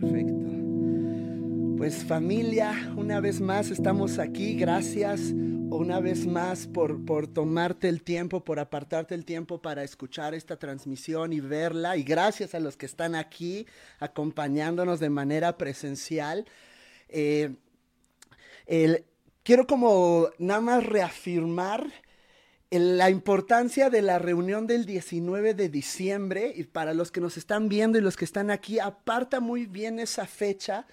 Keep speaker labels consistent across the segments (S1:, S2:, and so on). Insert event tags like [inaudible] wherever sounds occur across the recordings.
S1: Perfecto. Pues familia, una vez más estamos aquí. Gracias una vez más por, por tomarte el tiempo, por apartarte el tiempo para escuchar esta transmisión y verla. Y gracias a los que están aquí acompañándonos de manera presencial. Eh, quiero como nada más reafirmar la importancia de la reunión del 19 de diciembre, y para los que nos están viendo y los que están aquí, aparta muy bien esa fecha,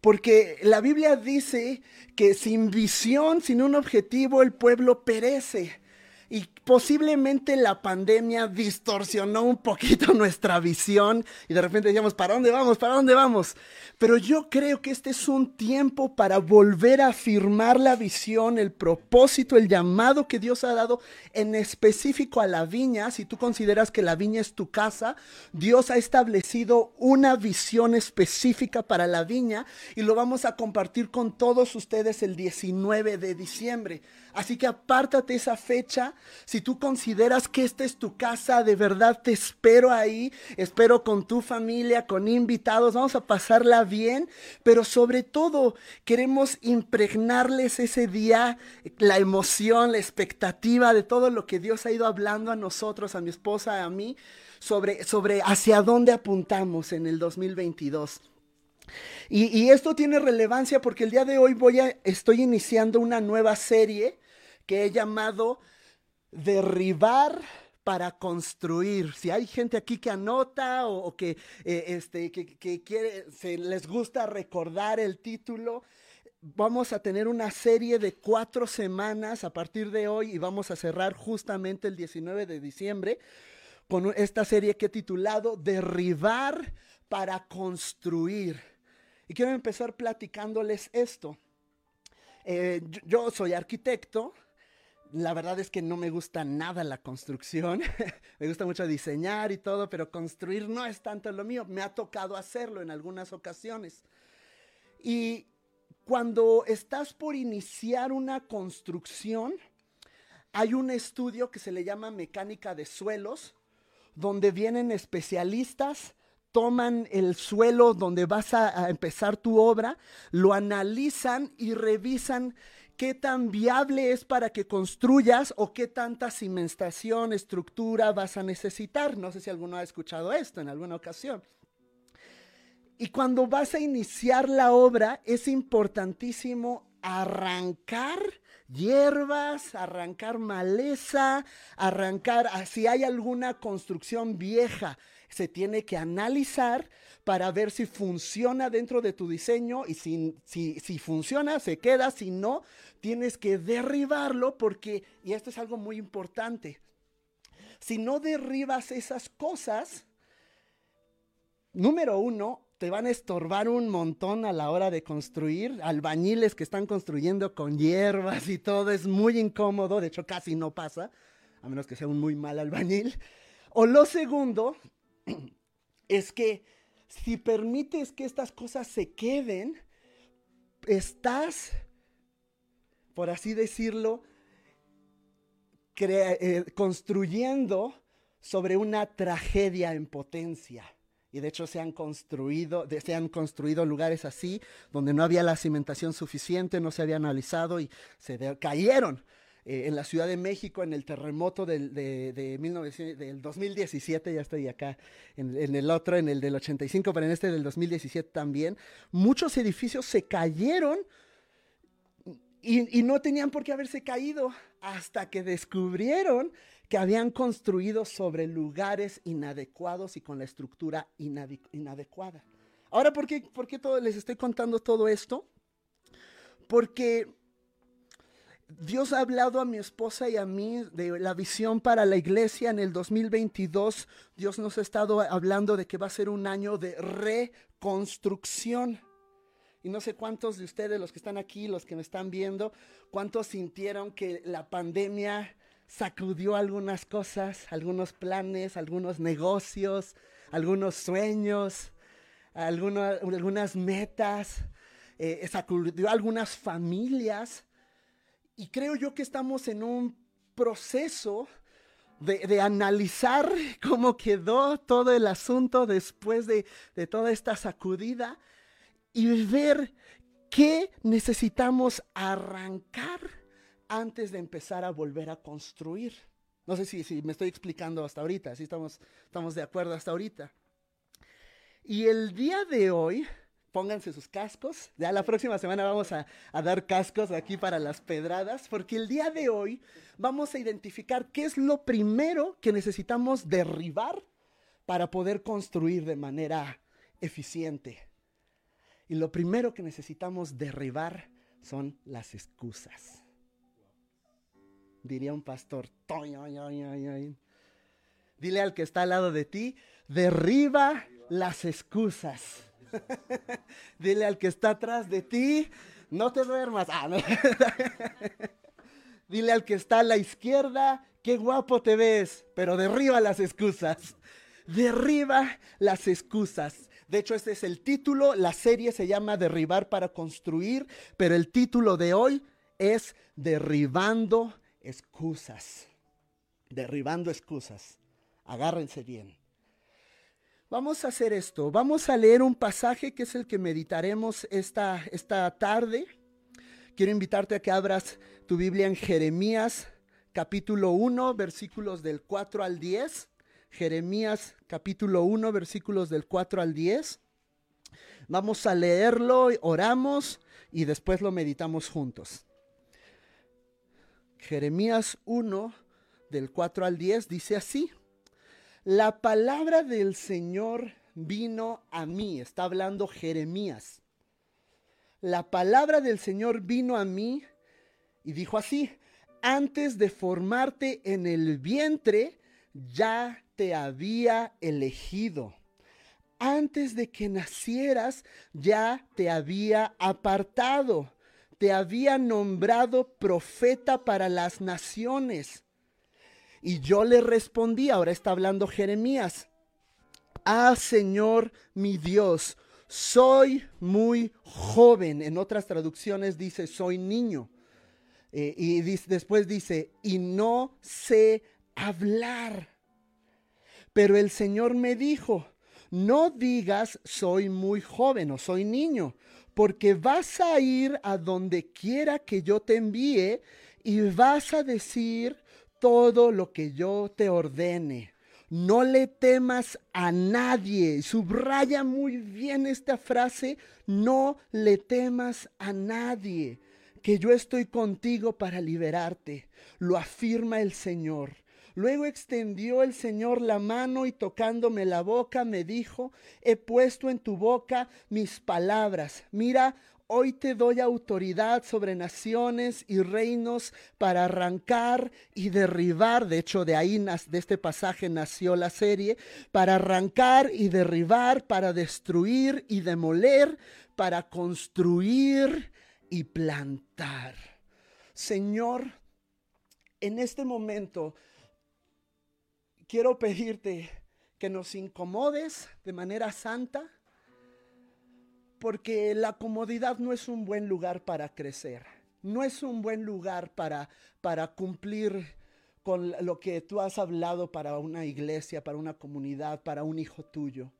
S1: porque la Biblia dice que sin visión, sin un objetivo, el pueblo perece. Y posiblemente la pandemia distorsionó un poquito [laughs] nuestra visión y de repente decíamos, ¿para dónde vamos? ¿Para dónde vamos? Pero yo creo que este es un tiempo para volver a afirmar la visión, el propósito, el llamado que Dios ha dado en específico a la viña. Si tú consideras que la viña es tu casa, Dios ha establecido una visión específica para la viña y lo vamos a compartir con todos ustedes el 19 de diciembre. Así que apártate esa fecha. Si tú consideras que esta es tu casa, de verdad te espero ahí. Espero con tu familia, con invitados. Vamos a pasarla bien. Pero sobre todo queremos impregnarles ese día la emoción, la expectativa de todo lo que Dios ha ido hablando a nosotros, a mi esposa, a mí, sobre, sobre hacia dónde apuntamos en el 2022. Y, y, esto tiene relevancia porque el día de hoy voy a, estoy iniciando una nueva serie que he llamado derribar para construir. Si hay gente aquí que anota o, que, eh, este, que, quiere, se les gusta recordar el título, vamos a tener una serie de cuatro semanas a partir de hoy y vamos a cerrar justamente el 19 de diciembre con esta serie que he titulado Derribar para construir. Y quiero empezar platicándoles esto. Eh, yo soy arquitecto, la verdad es que no me gusta nada la construcción. [laughs] me gusta mucho diseñar y todo, pero construir no es tanto lo mío. Me ha tocado hacerlo en algunas ocasiones. Y cuando estás por iniciar una construcción, hay un estudio que se le llama mecánica de suelos, donde vienen especialistas, toman el suelo donde vas a, a empezar tu obra, lo analizan y revisan qué tan viable es para que construyas o qué tanta cimentación, estructura vas a necesitar. No sé si alguno ha escuchado esto en alguna ocasión. Y cuando vas a iniciar la obra, es importantísimo arrancar hierbas, arrancar maleza, arrancar, ah, si hay alguna construcción vieja, se tiene que analizar para ver si funciona dentro de tu diseño y si, si, si, funciona, se queda, si no, tienes que derribarlo porque, y esto es algo muy importante, si no derribas esas cosas, número uno, te van a estorbar un montón a la hora de construir. Albañiles que están construyendo con hierbas y todo es muy incómodo, de hecho casi no pasa, a menos que sea un muy mal albañil. O lo segundo [clears throat] es que si permites que estas cosas se queden, estás, por así decirlo, eh, construyendo sobre una tragedia en potencia. Y de hecho se han construido, se han construido lugares así, donde no había la cimentación suficiente, no se había analizado y se cayeron. Eh, en la Ciudad de México en el terremoto del, de, del 2017, ya estoy acá, en, el otro, en el del 85, pero en este del 2017 también, muchos edificios se cayeron y no tenían por qué haberse caído hasta que descubrieron que habían construido sobre lugares inadecuados y con la estructura inadecuada. Ahora, ¿por qué, por qué les estoy contando todo esto? Porque Dios ha hablado a mi esposa y a mí de la visión para la iglesia en el 2022. Dios nos ha estado hablando de que va a ser un año de reconstrucción. Y no sé cuántos de ustedes, los que están aquí, los que me están viendo, cuántos sintieron que la pandemia sacudió algunas cosas, algunos planes, algunos negocios, algunos sueños, algunas metas, eh, sacudió algunas familias. Y creo yo que estamos en un proceso de, analizar [laughs] cómo quedó todo el asunto después de, de toda esta sacudida y ver qué necesitamos arrancar antes de empezar a volver a construir. No sé si, si me estoy explicando hasta ahorita, si estamos, estamos de acuerdo hasta ahorita. Y el día de hoy, pónganse sus cascos. Ya la próxima semana vamos a, a, dar cascos aquí para las pedradas, porque el día de hoy vamos a identificar qué es lo primero que necesitamos derribar para poder construir de manera eficiente. Y lo primero que necesitamos derribar son las excusas diría un pastor. Dile al que está al lado de ti, derriba las excusas. [laughs] Dile al que está atrás de ti, no te duermas. Ah, [laughs] Dile al que está a la izquierda, qué guapo te ves, pero derriba las excusas. Derriba las excusas. De hecho, este es el título. La serie se llama Derribar para construir, pero el título de hoy es Derribando excusas, derribando excusas. Agárrense bien. Vamos a hacer esto. Vamos a leer un pasaje que es el que meditaremos esta, esta tarde. Quiero invitarte a que abras tu Biblia en Jeremías capítulo 1, versículos del 4 al 10. Jeremías capítulo 1, versículos del 4 al 10. Vamos a leerlo, oramos y después lo meditamos juntos. Jeremías 1, del 4 al 10, dice así, la palabra del Señor vino a mí, está hablando Jeremías. La palabra del Señor vino a mí y dijo así, antes de formarte en el vientre, ya te había elegido. Antes de que nacieras, ya te había apartado te había nombrado profeta para las naciones. Y yo le respondí, ahora está hablando Jeremías, ah Señor mi Dios, soy muy joven. En otras traducciones dice, soy niño. Eh, y después dice, y no sé hablar. Pero el Señor me dijo, no digas soy muy joven o soy niño, porque vas a ir a donde quiera que yo te envíe y vas a decir todo lo que yo te ordene. No le temas a nadie. Subraya muy bien esta frase. No le temas a nadie. Que yo estoy contigo para liberarte. Lo afirma el Señor. Luego extendió el Señor la mano y tocándome la boca me dijo, he puesto en tu boca mis palabras. Mira, hoy te doy autoridad sobre naciones y reinos para arrancar y derribar. De hecho, de ahí, de este pasaje nació la serie, para arrancar y derribar, para destruir y demoler, para construir y plantar. Señor, en este momento quiero pedirte que nos incomodes de manera santa, porque la comodidad no es un buen lugar para crecer, no es un buen lugar para, para cumplir con lo que tú has hablado para una iglesia, para una comunidad, para un hijo tuyo.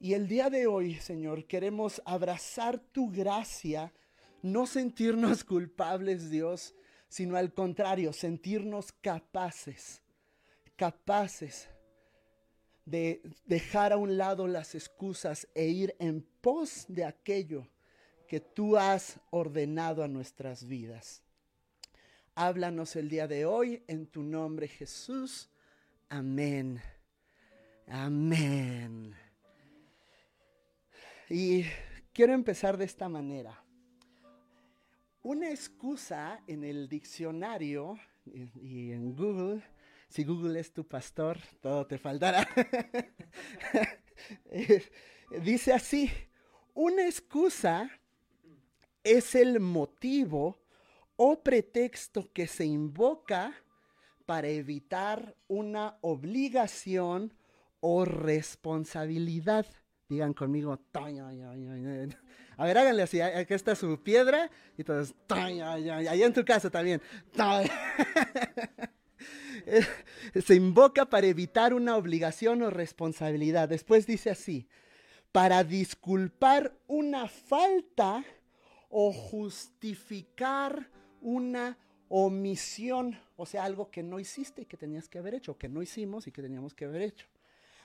S1: Y el día de hoy, Señor, queremos abrazar tu gracia, no sentirnos [laughs] culpables, Dios, sino al contrario, sentirnos capaces capaces de dejar a un lado las excusas e ir en pos de aquello que tú has ordenado a nuestras vidas. Háblanos el día de hoy en tu nombre Jesús. Amén. Amén. Y quiero empezar de esta manera. Una excusa en el diccionario y en Google si Google es tu pastor, todo te faltará. [laughs] Dice así, una excusa es el motivo o pretexto que se invoca para evitar una obligación o responsabilidad. Digan conmigo, a ver, háganle así, aquí está su piedra, y entonces, allá en tu casa también. [laughs] [laughs] se invoca para evitar una obligación o responsabilidad. Después dice así, para disculpar una falta o justificar una omisión, o sea, algo que no hiciste y que tenías que haber hecho, que no hicimos y que teníamos que haber hecho.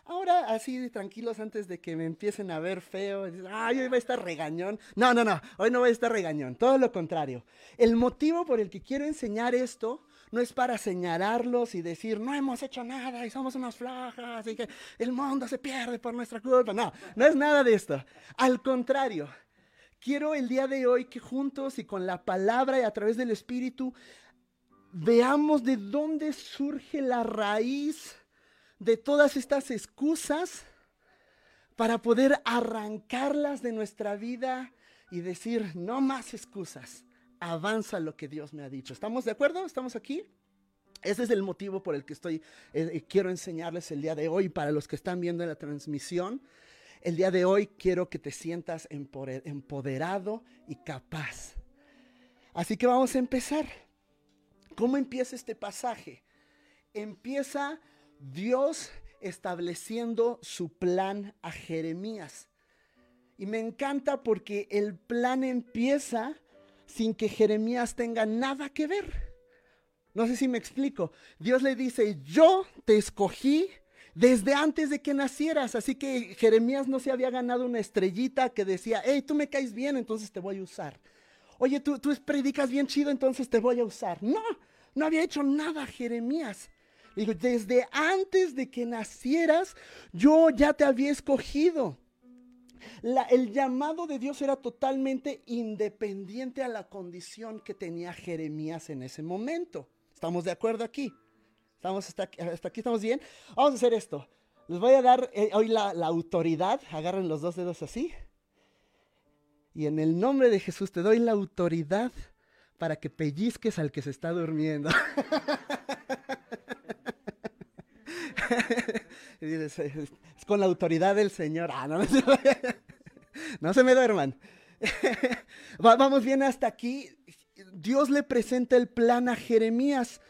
S1: Ahora, así tranquilos antes de que me empiecen a ver feo, ay, hoy va a estar regañón. No, no, no, hoy no va a estar regañón, todo lo contrario. El motivo por el que quiero enseñar esto no es para señalarlos y decir, no hemos hecho nada y somos unas flojas y que el mundo se pierde por nuestra culpa. No, no es nada de esto. Al contrario, quiero el día de hoy que juntos y con la palabra y a través del Espíritu veamos de dónde surge la raíz de todas estas excusas para poder arrancarlas de nuestra vida y decir, no más excusas, avanza lo que Dios me ha dicho. ¿Estamos de acuerdo? ¿Estamos aquí? Ese es el motivo por el que estoy, eh, eh, quiero enseñarles el día de hoy para los que están viendo la transmisión. El día de hoy quiero que te sientas empoderado y capaz. Así que vamos a empezar. ¿Cómo empieza este pasaje? Empieza Dios estableciendo su plan a Jeremías. Y me encanta porque el plan empieza sin que Jeremías tenga nada que ver. No sé si me explico. Dios le dice, yo te escogí desde antes de que nacieras. Así que Jeremías no se había ganado una estrellita que decía, hey, tú me caes bien, entonces te voy a usar. Oye, tú, tú predicas bien chido, entonces te voy a usar. No, no había hecho nada Jeremías. Digo, desde antes de que nacieras, yo ya te había escogido. El llamado de Dios era totalmente independiente a la condición que tenía Jeremías en ese momento. ¿Estamos de acuerdo aquí? ¿Estamos hasta, aquí? ¿Estamos bien? Vamos a hacer esto. Les voy a dar eh, hoy la, la autoridad. Agarren los dos dedos así. Y en el nombre de Jesús te doy la autoridad para que pellizques al que se está durmiendo. [laughs] [laughs] es, con la autoridad del Señor. Ah, no, [laughs] no se me duerman. [laughs] Vamos bien hasta aquí. Dios le presenta el plan a Jeremías,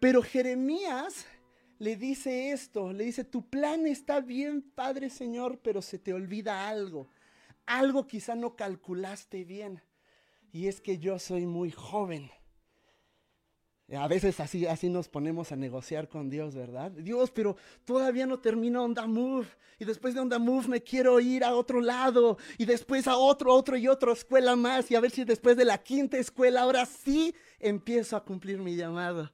S1: pero Jeremías le dice esto, le dice, tu plan está bien, Padre Señor, pero se te olvida algo. Algo quizá no calculaste bien. Y es que yo soy muy joven. A veces así, así nos ponemos a negociar con Dios, ¿verdad? Dios, pero todavía no termino Onda Move. Y después de Onda Move me quiero ir a otro lado. Y después a otro, otro y otra escuela más. Y a ver si después de la quinta escuela ahora sí empiezo a cumplir mi llamado.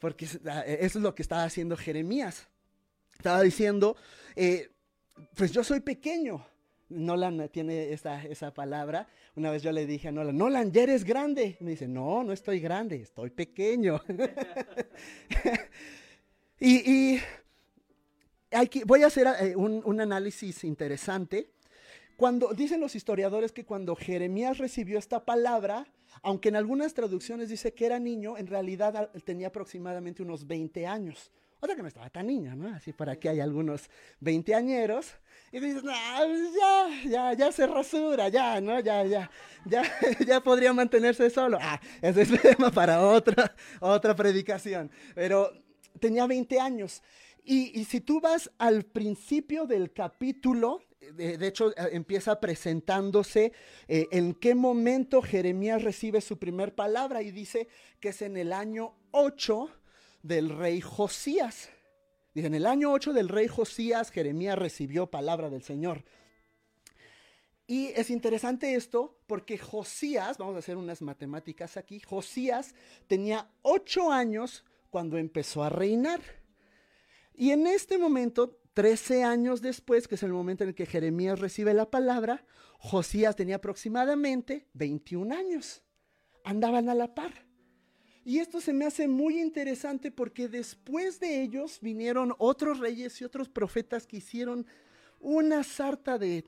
S1: Porque ah, eso es lo que estaba haciendo Jeremías. Estaba diciendo, eh, pues yo soy pequeño. Nolan tiene esa, esa palabra. Una vez yo le dije a Nolan, Nolan, ya eres grande. Me dice, no, no estoy grande, estoy pequeño. [laughs] y, voy a hacer eh, un, análisis interesante. Cuando dicen los historiadores que cuando Jeremías recibió esta palabra, aunque en algunas traducciones dice que era niño, en realidad tenía aproximadamente unos 20 años. Otra que no estaba tan niña, ¿no? Así para que hay algunos veinteañeros. Y dices, pues ya, ya, ya se rasura, ya, ¿no? Ya, ya, ya, [laughs] ya podría mantenerse solo. Ah, ese es [laughs] tema para otra, otra predicación. Pero tenía 20 años. Y, si tú vas al principio del capítulo, de, hecho eh, empieza presentándose eh, en qué momento Jeremías recibe su primer palabra y dice que es en el año 8 del rey Josías. Dice, en el año 8 del rey Josías, Jeremías recibió palabra del Señor. Y es interesante esto porque Josías, vamos a hacer unas matemáticas aquí, Josías tenía 8 años cuando empezó a reinar. Y en este momento, 13 años después, que es el momento en el que Jeremías recibe la palabra, Josías tenía aproximadamente 21 años. Andaban a la par. Y esto se me hace muy interesante porque después de ellos vinieron otros reyes y otros profetas que hicieron una sarta de,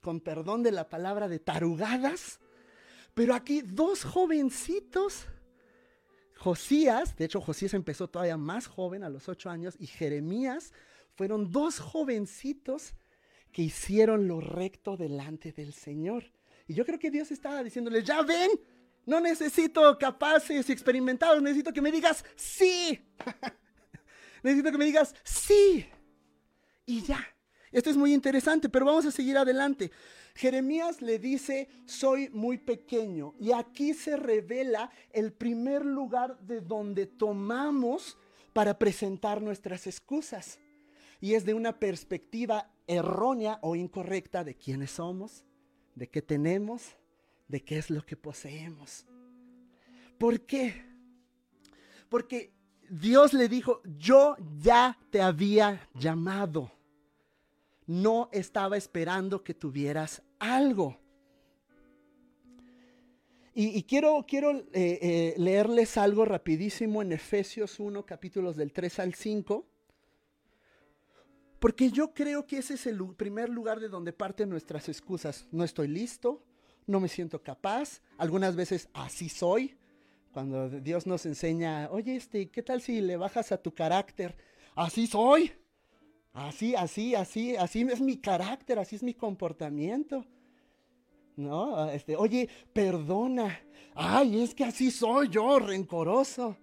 S1: con perdón de la palabra, de tarugadas. Pero aquí dos jovencitos, Josías, de hecho Josías empezó todavía más joven, a los ocho años, y Jeremías, fueron dos jovencitos que hicieron lo recto delante del Señor. Y yo creo que Dios estaba diciéndoles, ya ven, No necesito capaces y experimentados, necesito que me digas sí. [laughs] necesito que me digas sí. Y ya. Esto es muy interesante, pero vamos a seguir adelante. Jeremías le dice, soy muy pequeño. Y aquí se revela el primer lugar de donde tomamos para presentar nuestras excusas. Y es de una perspectiva errónea o incorrecta de quiénes somos, de qué tenemos, de qué es lo que poseemos. ¿Por qué? Porque Dios le dijo, yo ya te había llamado no estaba esperando que tuvieras algo. Y, quiero, quiero eh, eh, leerles algo rapidísimo en Efesios 1, capítulos del 3 al 5, porque yo creo que ese es el primer lugar de donde parten nuestras excusas. No estoy listo, no me siento capaz, algunas veces así soy, cuando Dios nos enseña, oye, este, ¿qué tal si le bajas a tu carácter? Así soy. Así, así, así, así es mi carácter, así es mi comportamiento. ¿No? Este, oye, perdona. Ay, es que así soy yo, rencoroso.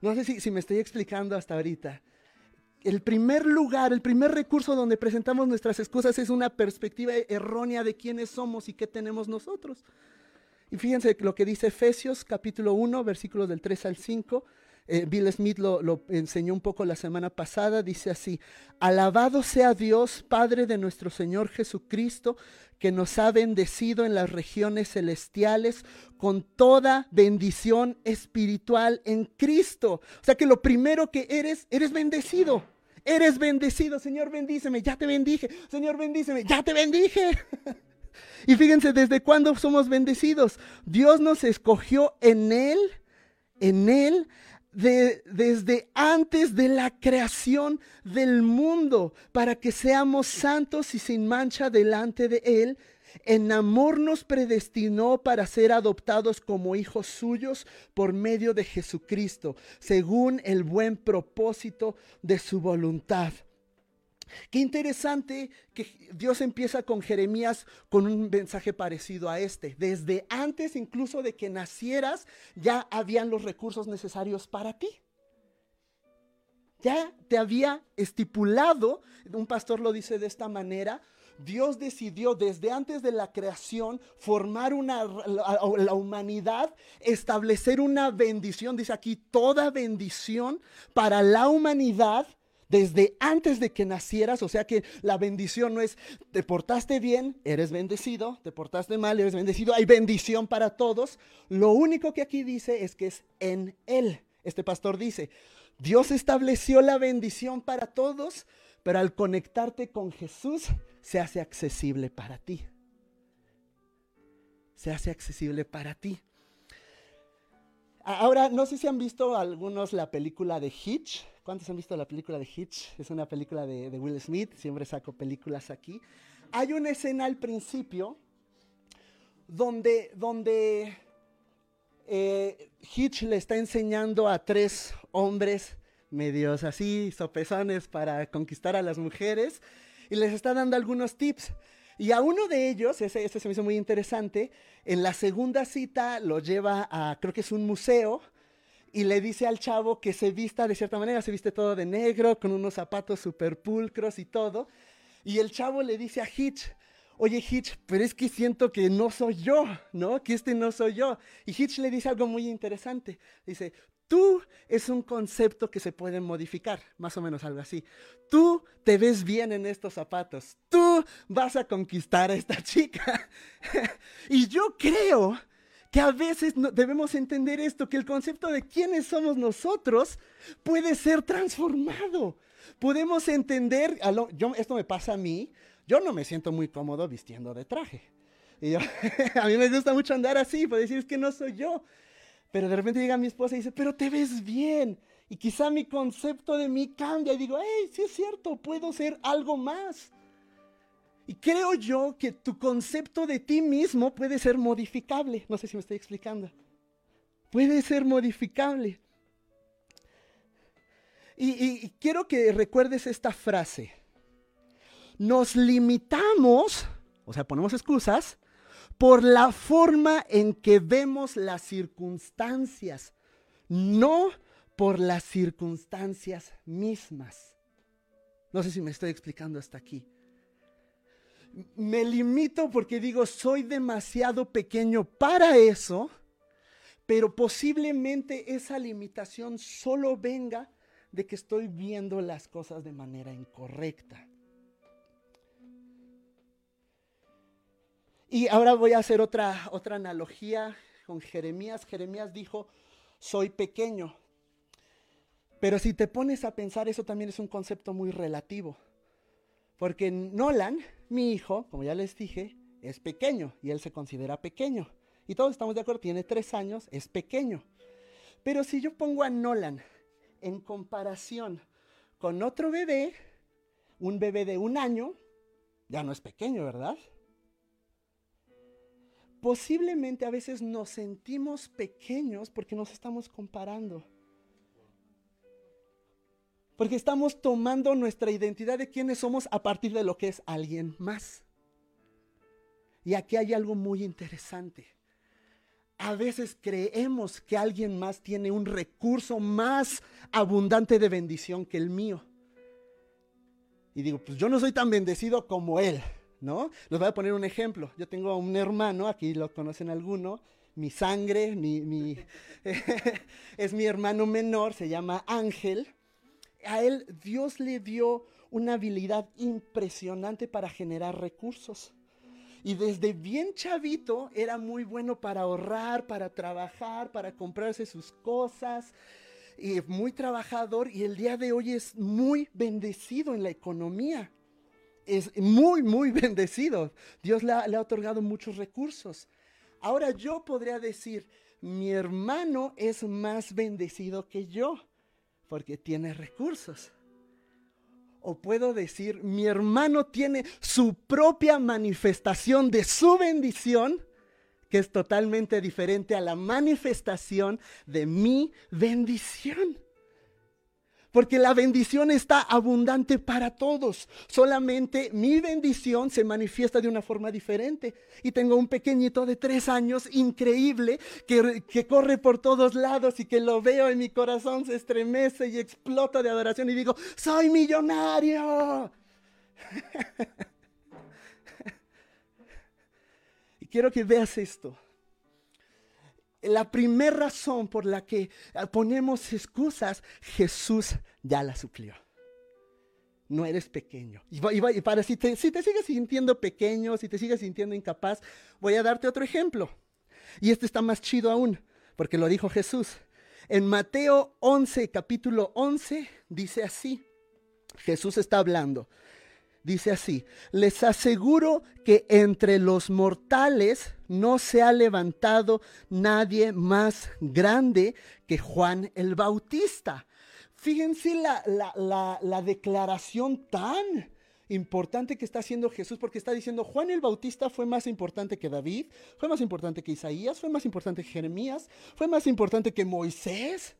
S1: No sé si, si me estoy explicando hasta ahorita. El primer lugar, el primer recurso donde presentamos nuestras excusas es una perspectiva errónea de quiénes somos y qué tenemos nosotros. Y fíjense lo que dice Efesios capítulo 1, versículos del 3 al 5. Eh, Bill Smith lo, lo, enseñó un poco la semana pasada, dice así, alabado sea Dios, Padre de nuestro Señor Jesucristo, que nos ha bendecido en las regiones celestiales con toda bendición espiritual en Cristo. O sea que lo primero que eres, eres bendecido. Eres bendecido, Señor, bendíceme, ya te bendije. Señor, bendíceme, ya te bendije. [laughs] y fíjense, ¿desde cuándo somos bendecidos? Dios nos escogió en Él, en Él, desde antes de la creación del mundo, para que seamos santos y sin mancha delante de Él. En amor nos predestinó para ser adoptados como hijos suyos por medio de Jesucristo, según el buen propósito de su voluntad Qué interesante que Dios empieza con Jeremías con un mensaje parecido a este. Desde antes incluso de que nacieras, ya habían los recursos necesarios para ti. Ya te había estipulado, un pastor lo dice de esta manera, Dios decidió desde antes de la creación formar una, la, la, humanidad, establecer una bendición, dice aquí, toda bendición para la humanidad desde antes de que nacieras, o sea que la bendición no es, te portaste bien, eres bendecido, te portaste mal, eres bendecido, hay bendición para todos. Lo único que aquí dice es que es en Él. Este pastor dice, Dios estableció la bendición para todos, pero al conectarte con Jesús se hace accesible para ti. Se hace accesible para ti. Ahora, no sé si han visto algunos la película de Hitch. ¿Cuántos han visto la película de Hitch? Es una película de, Will Smith, siempre saco películas aquí. Hay una escena al principio donde, donde eh, Hitch le está enseñando a tres hombres medios así, sopezones para conquistar a las mujeres, y les está dando algunos tips. Y a uno de ellos, ese, ese se me hizo muy interesante, en la segunda cita lo lleva a, creo que es un museo, y le dice al chavo que se vista de cierta manera, se viste todo de negro, con unos zapatos super pulcros y todo. Y el chavo le dice a Hitch, oye Hitch, pero es que siento que no soy yo, ¿no? Que este no soy yo. Y Hitch le dice algo muy interesante. Dice, tú es un concepto que se puede modificar, más o menos algo así. Tú te ves bien en estos zapatos. Tú vas a conquistar a esta [laughs] chica. y yo creo que a veces debemos entender esto, que el concepto de quiénes somos nosotros puede ser transformado. Podemos entender, yo, esto me pasa a mí, yo no me siento muy cómodo vistiendo de traje. Y [laughs] a mí me gusta mucho andar así, por decir es que no soy yo. Pero de repente llega mi esposa y dice, pero te ves bien. Y quizá mi concepto de mí cambia y digo, hey, sí es cierto, puedo ser algo más. Y creo yo que tu concepto de ti mismo puede ser modificable. No sé si me estoy explicando. Puede ser modificable. Y, quiero que recuerdes esta frase. Nos limitamos, o sea, ponemos excusas, por la forma en que vemos las circunstancias, no por las circunstancias mismas. No sé si me estoy explicando hasta aquí. Me limito porque digo, soy demasiado pequeño para eso, pero posiblemente esa limitación solo venga de que estoy viendo las cosas de manera incorrecta. Y ahora voy a hacer otra, otra analogía con Jeremías. Jeremías dijo, soy pequeño. Pero si te pones a pensar, eso también es un concepto muy relativo. Porque Nolan, mi hijo, como ya les dije, es pequeño y él se considera pequeño. Y todos estamos de acuerdo, tiene tres años, es pequeño. Pero si yo pongo a Nolan en comparación con otro bebé, un bebé de un año, ya no es pequeño, ¿verdad? Posiblemente a veces nos sentimos pequeños porque nos estamos comparando. Porque estamos tomando nuestra identidad de quiénes somos a partir de lo que es alguien más. Y aquí hay algo muy interesante. A veces creemos que alguien más tiene un recurso más abundante de bendición que el mío. Y digo, pues yo no soy tan bendecido como él, ¿no? Les voy a poner un ejemplo. Yo tengo un hermano, aquí lo conocen alguno, mi sangre, mi, [laughs] es mi hermano menor, se llama Ángel a él Dios le dio una habilidad impresionante para generar recursos. Y desde bien chavito era muy bueno para ahorrar, para trabajar, para comprarse sus cosas. Y muy trabajador y el día de hoy es muy bendecido en la economía. Es muy, muy [laughs] bendecido. Dios le ha, le ha otorgado muchos recursos. Ahora yo podría decir, mi hermano es más bendecido que yo porque tiene recursos. O puedo decir, mi hermano tiene su propia manifestación de su bendición, que es totalmente diferente a la manifestación de mi bendición. Porque la bendición está abundante para todos. Solamente mi bendición se manifiesta de una forma diferente. Y tengo un pequeñito de tres años increíble que, que, corre por todos lados y que lo veo en mi corazón, se estremece y explota de adoración y digo, soy millonario. [laughs] y quiero que veas esto la primera razón por la que eh, ponemos excusas, Jesús ya la suplió. No eres pequeño. Y, para si te, si te sigues sintiendo pequeño, si te sigues sintiendo incapaz, voy a darte otro ejemplo. Y este está más chido aún, porque lo dijo Jesús. En Mateo 11, capítulo 11, dice así. Jesús está hablando. Dice así, les aseguro que entre los mortales no se ha levantado nadie más grande que Juan el Bautista. Fíjense la, la, declaración tan importante que está haciendo Jesús, porque está diciendo, Juan el Bautista fue más importante que David, fue más importante que Isaías, fue más importante que Jeremías, fue más importante que Moisés.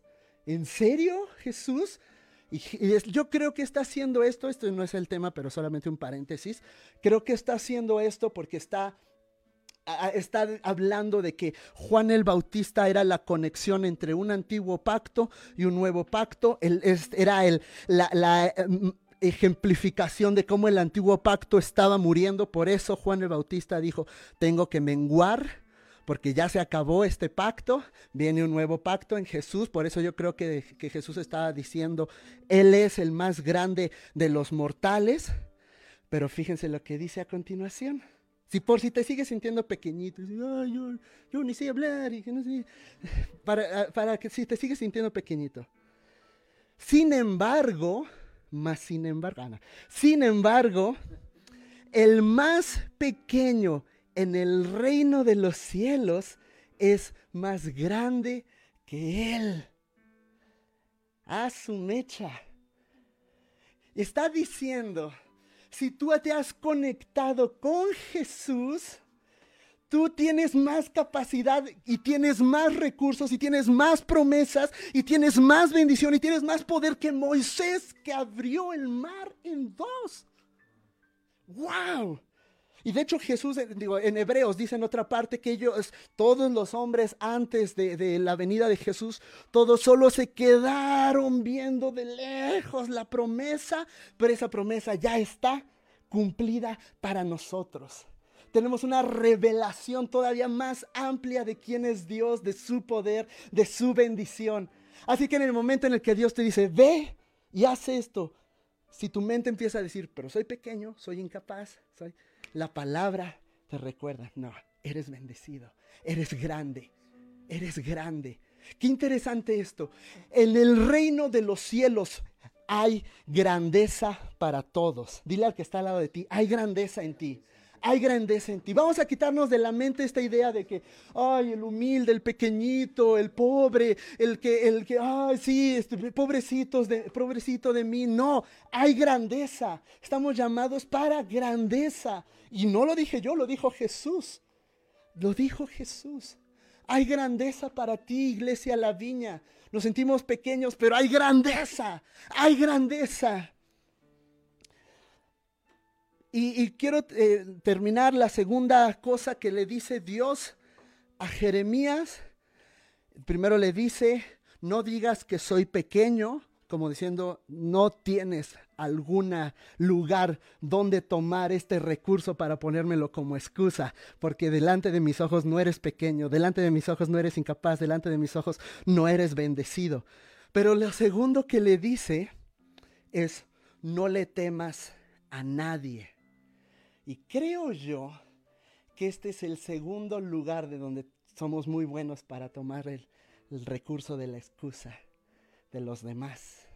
S1: ¿En serio, Jesús? Y, yo creo que está haciendo esto, esto no es el tema, pero solamente un paréntesis, creo que está haciendo esto porque está, está hablando de que Juan el Bautista era la conexión entre un antiguo pacto y un nuevo pacto, era la em, ejemplificación de cómo el antiguo pacto estaba muriendo, por eso Juan el Bautista dijo, tengo que menguar porque ya se acabó este pacto, viene un nuevo pacto en Jesús, por eso yo creo que, Jesús estaba diciendo, Él es el más grande de los mortales, pero fíjense lo que dice a continuación. Si por si te sigues sintiendo pequeñito, yo, ni sé hablar, y que no sé, para, para que si te sigues sintiendo pequeñito. Sin embargo, más sin embargo, Ana, sin embargo, el más pequeño en el reino de los cielos es más grande que Él. A su mecha. Está diciendo, si tú te has conectado con Jesús, tú tienes más capacidad y tienes más recursos y tienes más promesas y tienes más bendición y tienes más poder que Moisés que abrió el mar en dos. ¡Wow! Y de hecho Jesús, eh, digo, en Hebreos dice en otra parte que ellos, todos los hombres antes de, de, la venida de Jesús, todos solo se quedaron viendo de lejos la promesa, pero esa promesa ya está cumplida para nosotros. Tenemos una revelación todavía más amplia de quién es Dios, de su poder, de su bendición. Así que en el momento en el que Dios te dice, ve y haz esto, si tu mente empieza a decir, pero soy pequeño, soy incapaz, soy la palabra te recuerda, no, eres bendecido, eres grande, eres grande. Qué interesante esto. En el reino de los cielos hay grandeza para todos. Dile al que está al lado de ti, hay grandeza en ti hay grandeza en ti. Vamos a quitarnos de la mente esta idea de que, ay, el humilde, el pequeñito, el pobre, el que, el que, ay, sí, este, pobrecitos de, pobrecito de mí. No, hay grandeza. Estamos llamados para grandeza. Y no lo dije yo, lo dijo Jesús. Lo dijo Jesús. Hay grandeza para ti, iglesia La Viña. Nos sentimos pequeños, pero hay grandeza. Hay grandeza. Y, quiero eh, terminar la segunda cosa que le dice Dios a Jeremías. Primero le dice, no digas que soy pequeño, como diciendo, no tienes algún lugar donde tomar este recurso para ponérmelo como excusa, porque delante de mis ojos no eres pequeño, delante de mis ojos no eres incapaz, delante de mis ojos no eres bendecido. Pero lo segundo que le dice es, no le temas a nadie. Y creo yo que este es el segundo lugar de donde somos muy buenos para tomar el, recurso de la excusa de los demás.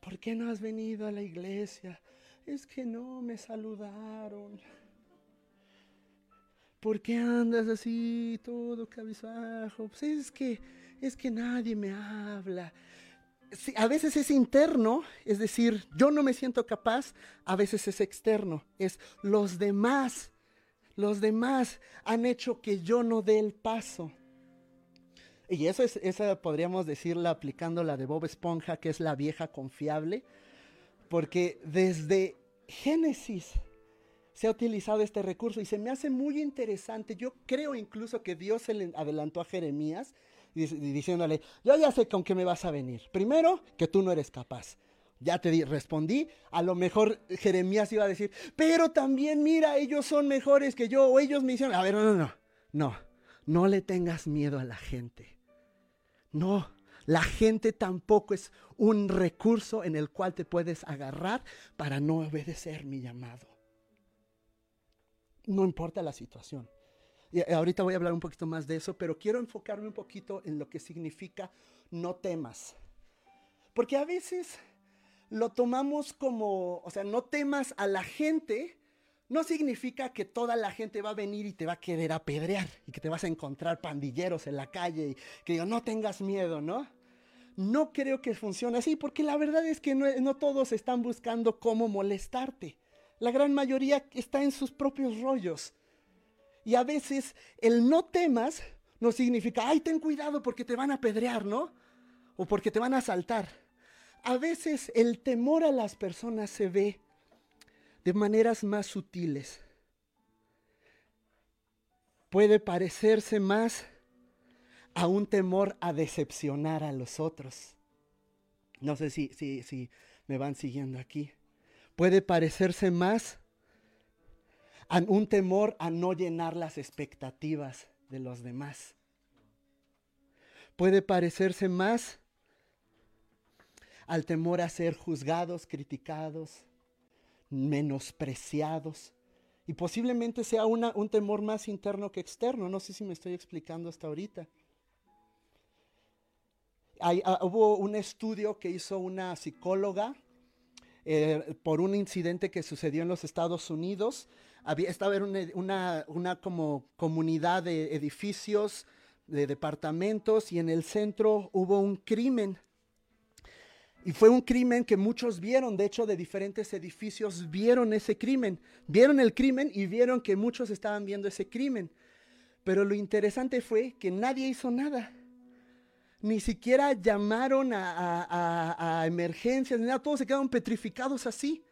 S1: ¿Por qué no has venido a la iglesia? Es que no me saludaron. ¿Por qué andas así todo cabizbajo? Pues es que es que nadie me habla a veces es interno, es decir, yo no me siento capaz, a veces es externo, es los demás, los demás han hecho que yo no dé el paso. Y eso es, esa podríamos decirla aplicando la de Bob Esponja, que es la vieja confiable, porque desde Génesis se ha utilizado este recurso y se me hace muy interesante. Yo creo incluso que Dios se le adelantó a Jeremías diciéndole, yo ya sé con qué me vas a venir. Primero, que tú no eres capaz. Ya te respondí, a lo mejor Jeremías iba a decir, pero también mira, ellos son mejores que yo, o ellos me hicieron, a ver, no, no, no, no, no le tengas miedo a la gente. No, la gente tampoco es un recurso en el cual te puedes agarrar para no obedecer mi llamado. No importa la situación. Y ahorita voy a hablar un poquito más de eso, pero quiero enfocarme un poquito en lo que significa no temas. Porque a veces lo tomamos como, o sea, no temas a la gente, no significa que toda la gente va a venir y te va a querer apedrear y que te vas a encontrar pandilleros en la calle y que digo, no tengas miedo, ¿no? No creo que funcione así, porque la verdad es que no todos están buscando cómo molestarte. La gran mayoría está en sus propios rollos. Y a veces el no temas no significa, ay, ten cuidado porque te van a apedrear, ¿no? O porque te van a asaltar. A veces el temor a las personas se ve de maneras más sutiles. Puede parecerse más a un temor a decepcionar a los otros. No sé si, si, si me van siguiendo aquí. Puede parecerse más un temor a no llenar las expectativas de los demás. Puede parecerse más al temor a ser juzgados, criticados, menospreciados. Y posiblemente sea un temor más interno que externo. No sé si me estoy explicando hasta ahorita. Ah, hubo un estudio que hizo una psicóloga eh, por un incidente que sucedió en los Estados Unidos había, estaba una, una, como comunidad de edificios, de departamentos, y en el centro hubo un crimen. Y fue un crimen que muchos vieron, de hecho de diferentes edificios vieron ese crimen, vieron el crimen y vieron que muchos estaban viendo ese crimen. Pero lo interesante fue que nadie hizo nada. Ni siquiera llamaron a, emergencias, nada, todos se quedaron petrificados así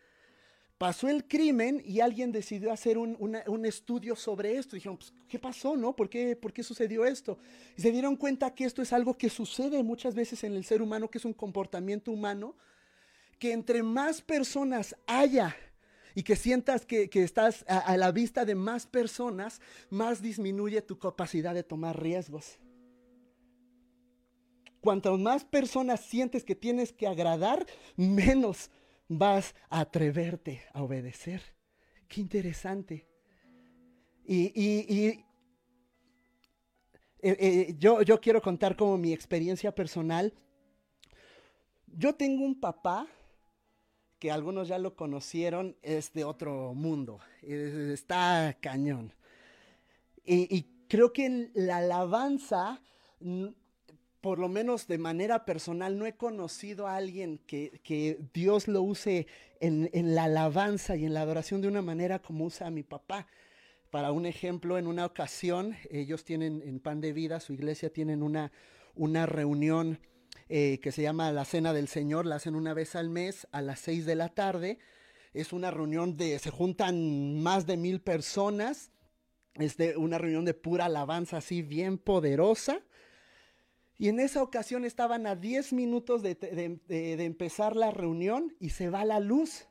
S1: pasó el crimen y alguien decidió hacer un, estudio sobre esto. Dijeron, pues, ¿qué pasó, no? ¿Por qué, ¿Por qué sucedió esto? Y se dieron cuenta que esto es algo que sucede muchas veces en el ser humano, que es un comportamiento humano, que entre más personas haya y que sientas que, estás a, la vista de más personas, más disminuye tu capacidad de tomar riesgos. Cuanto más personas sientes que tienes que agradar, menos vas a atreverte a obedecer. Qué interesante. Y, eh, eh, yo, yo quiero contar como mi experiencia personal. Yo tengo un papá que algunos ya lo conocieron, es de otro mundo, está cañón. Y, y, creo que la alabanza por lo menos de manera personal, no he conocido a alguien que, Dios lo use en, la alabanza y en la adoración de una manera como usa a mi papá. Para un ejemplo, en una ocasión, ellos tienen en Pan de Vida, su iglesia tienen una, una reunión eh, que se llama la Cena del Señor, la hacen una vez al mes a las seis de la tarde. Es una reunión de, se juntan más de mil personas, es de una reunión de pura alabanza así bien poderosa. Y en esa ocasión estaban a 10 minutos de, empezar la reunión y se va la luz.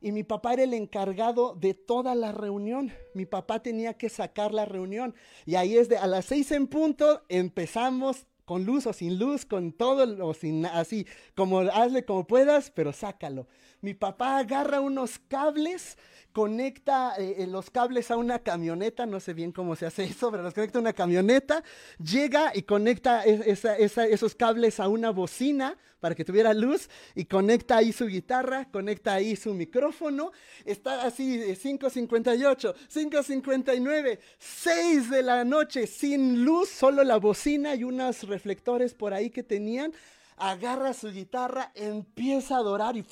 S1: Y mi papá era el encargado de toda la reunión. Mi papá tenía que sacar la reunión. Y ahí es de a las seis en punto empezamos con luz o sin luz, con todo o sin así, como hazle como puedas, pero sácalo. Mi papá agarra unos cables conecta eh, eh, los cables a una camioneta, no sé bien cómo se hace [laughs] eso, pero los conecta a una camioneta, llega y conecta esos cables a una bocina para que tuviera luz y conecta ahí su guitarra, conecta ahí su micrófono, está así 5.58, 5.59, 6 de la noche sin luz, solo la bocina y unos reflectores por ahí que tenían, agarra su guitarra, empieza a adorar y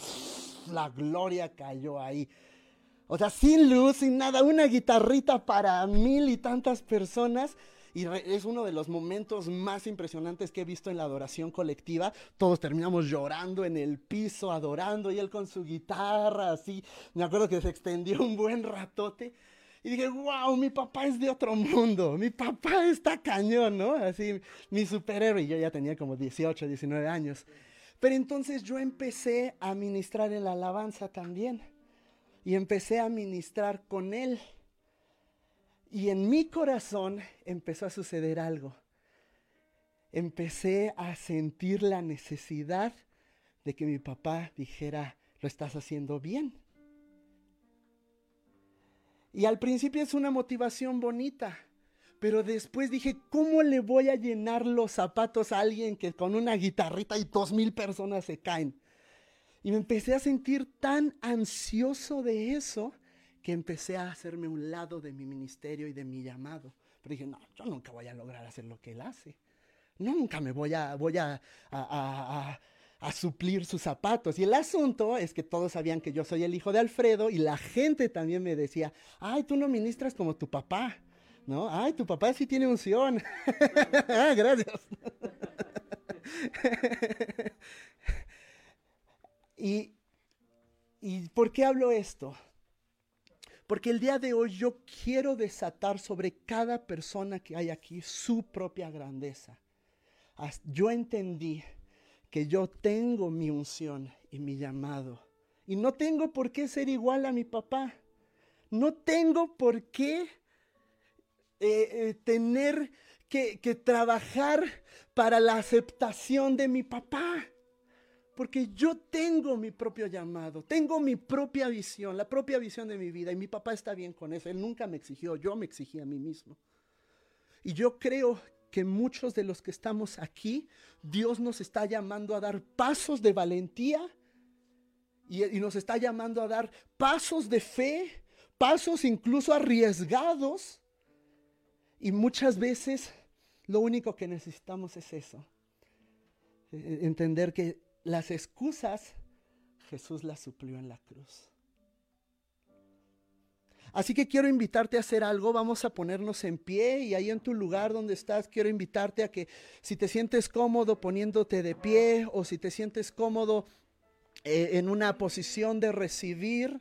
S1: la gloria cayó ahí. O sea, sin luz, sin nada, una guitarrita para mil y tantas personas. Y es uno de los momentos más impresionantes que he visto en la adoración colectiva. Todos terminamos llorando en el piso, adorando, y él con su guitarra, así. Me acuerdo que se extendió un buen ratote. Y dije, wow, mi papá es de otro mundo, mi papá está cañón, ¿no? Así, mi superhéroe. Y yo ya tenía como 18, 19 años. Pero entonces yo empecé a ministrar en la alabanza también y empecé a ministrar con él. Y en mi corazón empezó a suceder algo. Empecé a sentir la necesidad de que mi papá dijera, lo estás haciendo bien. Y al principio es una motivación bonita, pero después dije, ¿cómo le voy a llenar los zapatos a alguien que con una guitarrita y dos mil personas se caen? Y me empecé a sentir tan ansioso de eso que empecé a hacerme un lado de mi ministerio y de mi llamado. Pero dije, no, yo nunca voy a lograr hacer lo que él hace. Nunca me voy a, voy a, a, a, suplir sus zapatos. Y el asunto es que todos sabían que yo soy el hijo de Alfredo y la gente también me decía, ay, tú no ministras como tu papá. ¿No? Ay, tu papá sí tiene unción. [laughs] ah, gracias. [laughs] Y, ¿Y por qué hablo esto? Porque el día de hoy yo quiero desatar sobre cada persona que hay aquí su propia grandeza. Yo entendí que yo tengo mi unción y mi llamado. Y no tengo por qué ser igual a mi papá. No tengo por qué eh, eh, tener que, que trabajar para la aceptación de mi papá. Porque yo tengo mi propio llamado, tengo mi propia visión, la propia visión de mi vida. Y mi papá está bien con eso. Él nunca me exigió, yo me exigí a mí mismo. Y yo creo que muchos de los que estamos aquí, Dios nos está llamando a dar pasos de valentía y, y nos está llamando a dar pasos de fe, pasos incluso arriesgados. Y muchas veces lo único que necesitamos es eso. E, entender que las excusas Jesús las suplió en la cruz. Así que quiero invitarte a hacer algo, vamos a ponernos en pie y ahí en tu lugar donde estás, quiero invitarte a que si te sientes cómodo poniéndote de pie o si te sientes cómodo eh, en una posición de recibir,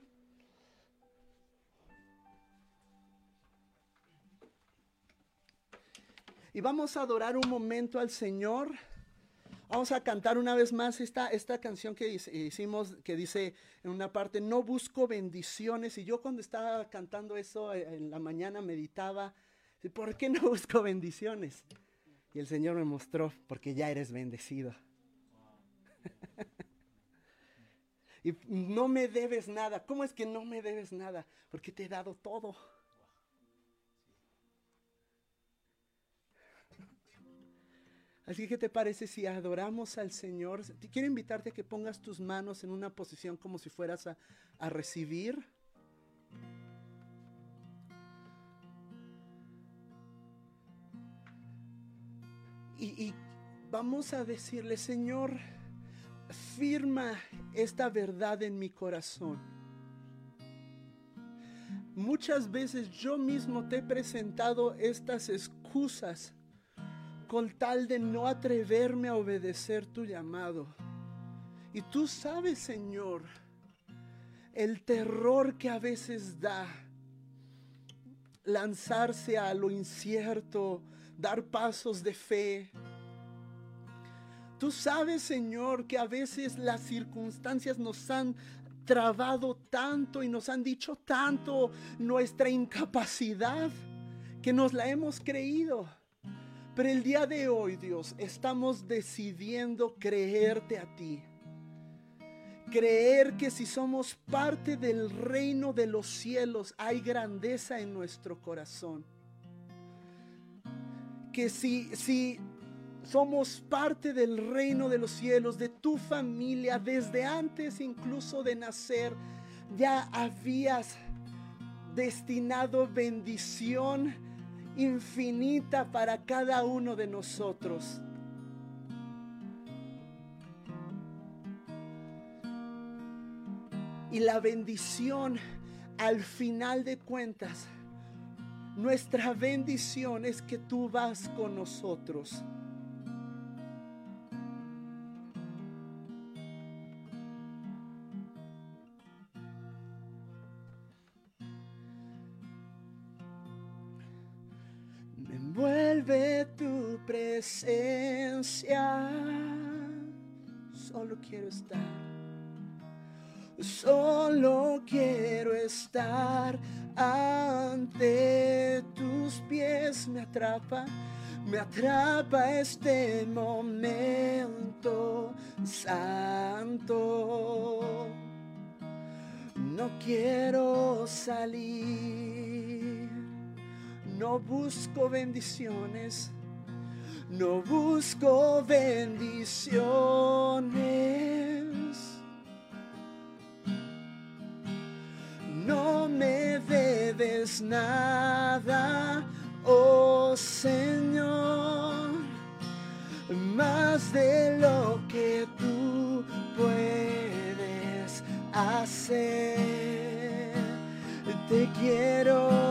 S1: y vamos a adorar un momento al Señor. Vamos a cantar una vez más esta, esta canción que hicimos, que dice en una parte, no busco bendiciones. Y yo cuando estaba cantando eso eh, en la mañana meditaba, ¿por qué no [laughs] busco bendiciones? Y el Señor me mostró, porque ya eres bendecido. [laughs] y no me debes nada. ¿Cómo es que no me debes nada? Porque te he dado todo. Así que, ¿qué te parece si adoramos al Señor? Quiero invitarte a que pongas tus manos en una posición como si fueras a, a recibir. Y, y vamos a decirle, Señor, firma esta verdad en mi corazón. Muchas veces yo mismo te he presentado estas excusas con tal de no atreverme a obedecer tu llamado. Y tú sabes, Señor, el terror que a veces da lanzarse a lo incierto, dar pasos de fe. Tú sabes, Señor, que a veces las circunstancias nos han trabado tanto y nos han dicho tanto nuestra incapacidad que nos la hemos creído. Pero el día de hoy, Dios, estamos decidiendo creerte a ti. Creer que si somos parte del reino de los cielos hay grandeza en nuestro corazón. Que si, si somos parte del reino de los cielos, de tu familia, desde antes incluso de nacer, ya habías destinado bendición infinita para cada uno de nosotros. Y la bendición, al final de cuentas, nuestra bendición es que tú vas con nosotros. Presencia. Solo quiero estar. Solo quiero estar ante tus pies. Me atrapa, me atrapa este momento santo. No quiero salir, no busco bendiciones no busco bendiciones. No me debes nada, oh Señor, más de lo que tú puedes hacer. Te quiero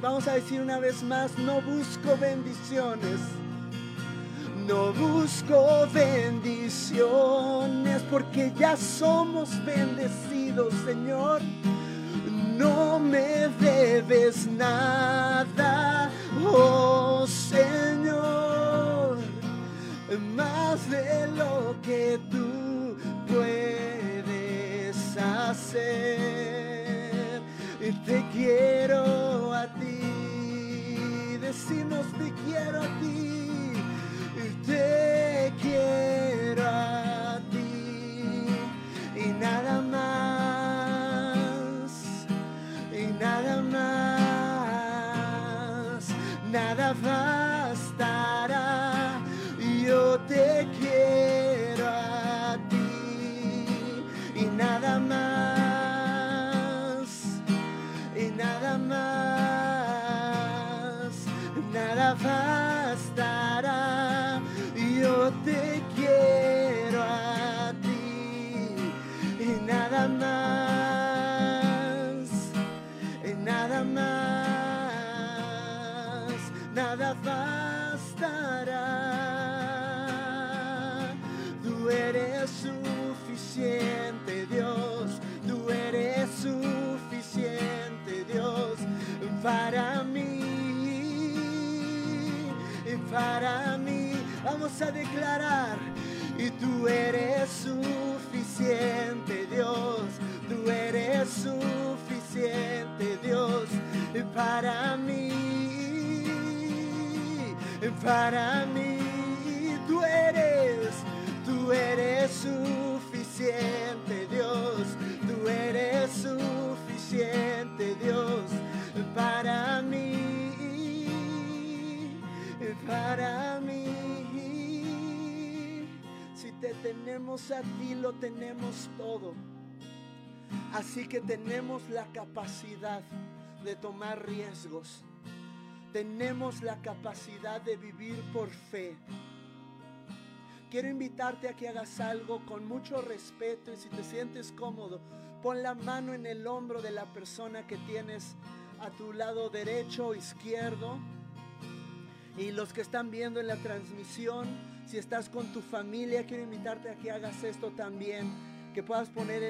S1: Vamos a decir una vez más, no busco bendiciones. No busco bendiciones porque ya somos bendecidos, Señor. No me debes nada, oh Señor, más de lo que tú puedes hacer. Te quiero a decimos te quiero a ti, te quiero a ti y nada más, y nada más, nada bastará, a ti, lo tenemos todo. Así que tenemos la capacidad de tomar riesgos. Tenemos la capacidad de vivir por fe. Quiero invitarte a que hagas algo con mucho respeto y si te sientes cómodo, pon la mano en el hombro de la persona que tienes a tu lado derecho o izquierdo. Y los que están viendo en la transmisión, si estás con tu familia, quiero invitarte a que hagas esto también que puedas poner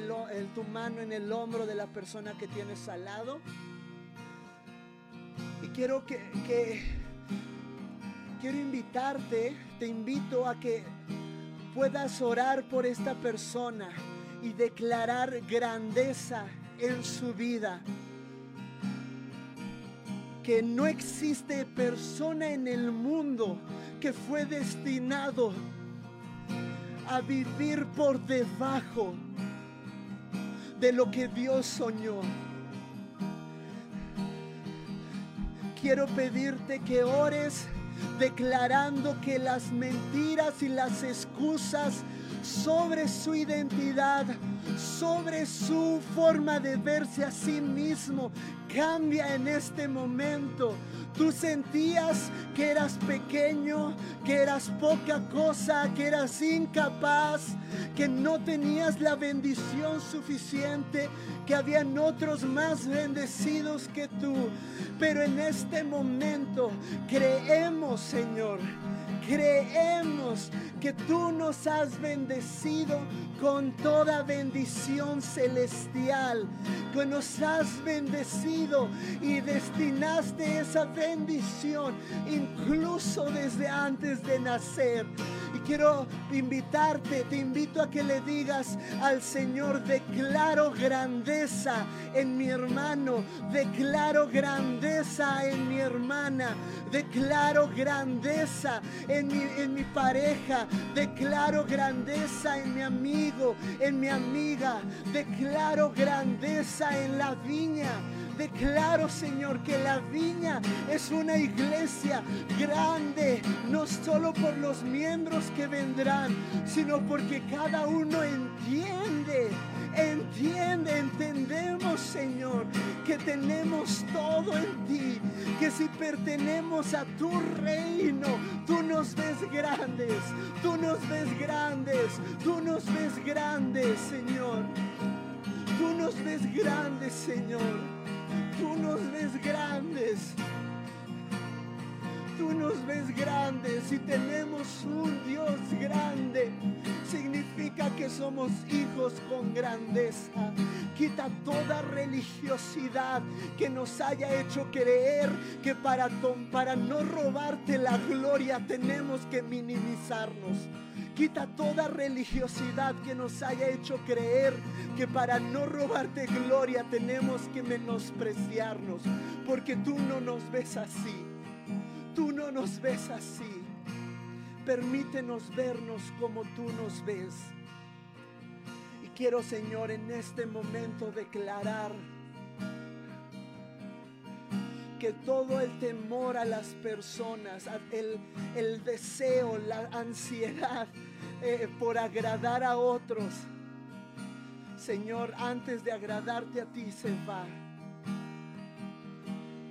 S1: tu mano en el hombro de la persona que tienes al lado. Y quiero que, que quiero invitarte, te invito a que puedas orar por esta persona y declarar grandeza en su vida. Que no existe persona en el mundo que fue destinado a vivir por debajo de lo que Dios soñó. Quiero pedirte que ores declarando que las mentiras y las excusas sobre su identidad, sobre su forma de verse a sí mismo, cambia en este momento. Tú sentías que eras pequeño, que eras poca cosa, que eras incapaz, que no tenías la bendición suficiente, que habían otros más bendecidos que tú. Pero en este momento creemos, Señor, creemos que tú nos has bendecido con toda bendición celestial, que nos has bendecido y destinaste esa bendición incluso desde antes de nacer. Quiero invitarte, te invito a que le digas al Señor, declaro grandeza en mi hermano, declaro grandeza en mi hermana, declaro grandeza en mi, en mi pareja, declaro grandeza en mi amigo, en mi amiga, declaro grandeza en la viña. Declaro, Señor, que la viña es una iglesia grande, no solo por los miembros que vendrán, sino porque cada uno entiende entiende, entendemos, Señor, que tenemos todo en ti, que si pertenemos a tu reino, tú nos ves grandes, tú nos ves grandes, tú nos ves grandes, Señor. Tú nos ves grandes, Señor. Tú nos ves grandes. Tú nos ves grandes y tenemos un Dios grande. Significa que somos hijos con grandeza. Quita toda religiosidad que nos haya hecho creer que para, para no robarte la gloria tenemos que minimizarnos. Quita toda religiosidad que nos haya hecho creer que para no robarte gloria tenemos que menospreciarnos. Porque tú no nos ves así. Tú no nos ves así. Permítenos vernos como tú nos ves. Y quiero, Señor, en este momento declarar que todo el temor a las personas, el, el deseo, la ansiedad, eh, por agradar a otros, Señor, antes de agradarte a ti se va.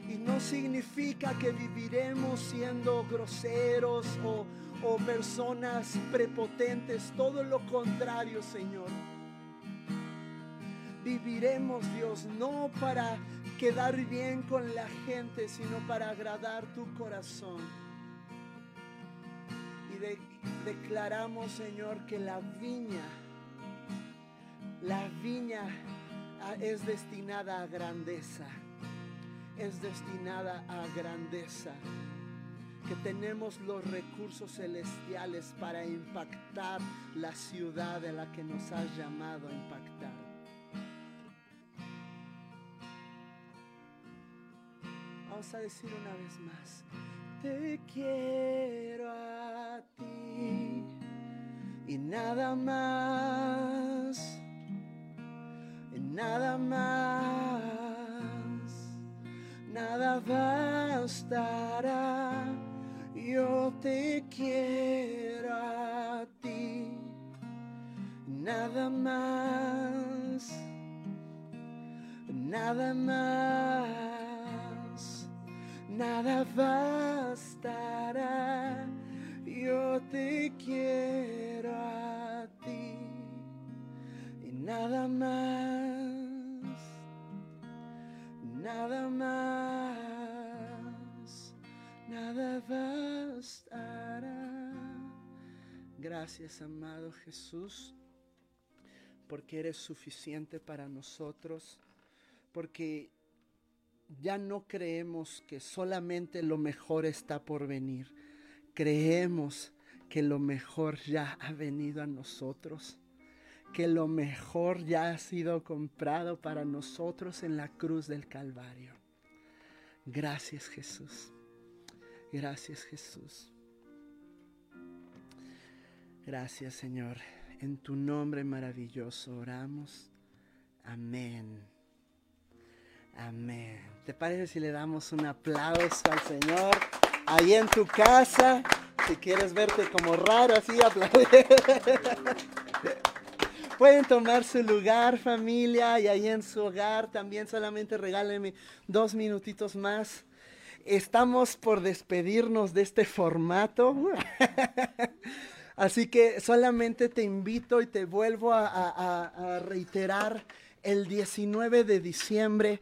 S1: Y no significa que viviremos siendo groseros o, o personas prepotentes, todo lo contrario, Señor. Viviremos, Dios, no para quedar bien con la gente, sino para agradar tu corazón. Y de, declaramos, Señor, que la viña, la viña ah, es destinada a grandeza, es destinada a grandeza. que tenemos los recursos celestiales para impactar la ciudad de la que nos has llamado a impactar. Vamos a decir una vez más, te quiero a ti y nada más, nada más, nada bastará. Yo te quiero a ti, nada más, nada más, nada bastará. Yo te quiero a ti y nada más, nada más, nada bastará. Gracias, amado Jesús, porque eres suficiente para nosotros, porque ya no creemos que solamente lo mejor está por venir creemos que lo mejor ya ha venido a nosotros, que lo mejor ya ha sido comprado para nosotros en la cruz del Calvario. Gracias Jesús. Gracias Jesús. Gracias Señor. En tu nombre maravilloso oramos. Amén. Amén. ¿Te parece si le damos un aplauso al Señor? ahí en tu casa, si quieres verte como raro, así aplaudir. [laughs] Pueden tomar su lugar, familia, y ahí en su hogar también solamente regálenme dos minutitos más. Estamos por despedirnos de este formato. [laughs] Así que solamente te invito y te vuelvo a, a reiterar el 19 de diciembre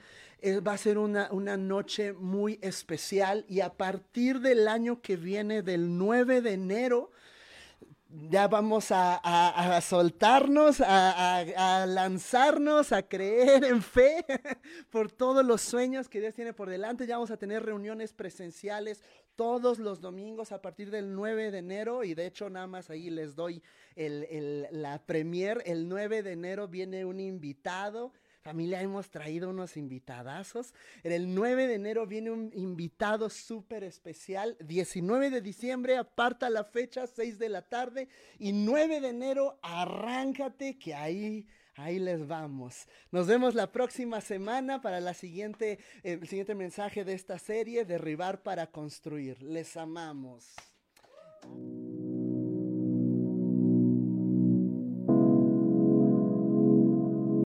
S1: va a ser una, noche muy especial y a partir del año que viene, del 9 de enero, ya vamos a, soltarnos, a, lanzarnos, a creer en fe [laughs] por todos los sueños que Dios tiene por delante. Ya vamos a tener reuniones presenciales todos los domingos a partir del 9 de enero y de hecho nada más ahí les doy la premier. El 9 de enero viene un invitado Familia, hemos traído unos invitadazos. En el 9 de enero viene un invitado súper especial. 19 de diciembre, aparta la fecha, 6 de la tarde. Y 9 de enero, arráncate que ahí ahí les vamos. Nos vemos la próxima semana para la siguiente, eh, el siguiente mensaje de esta serie, Derribar para construir. Les amamos.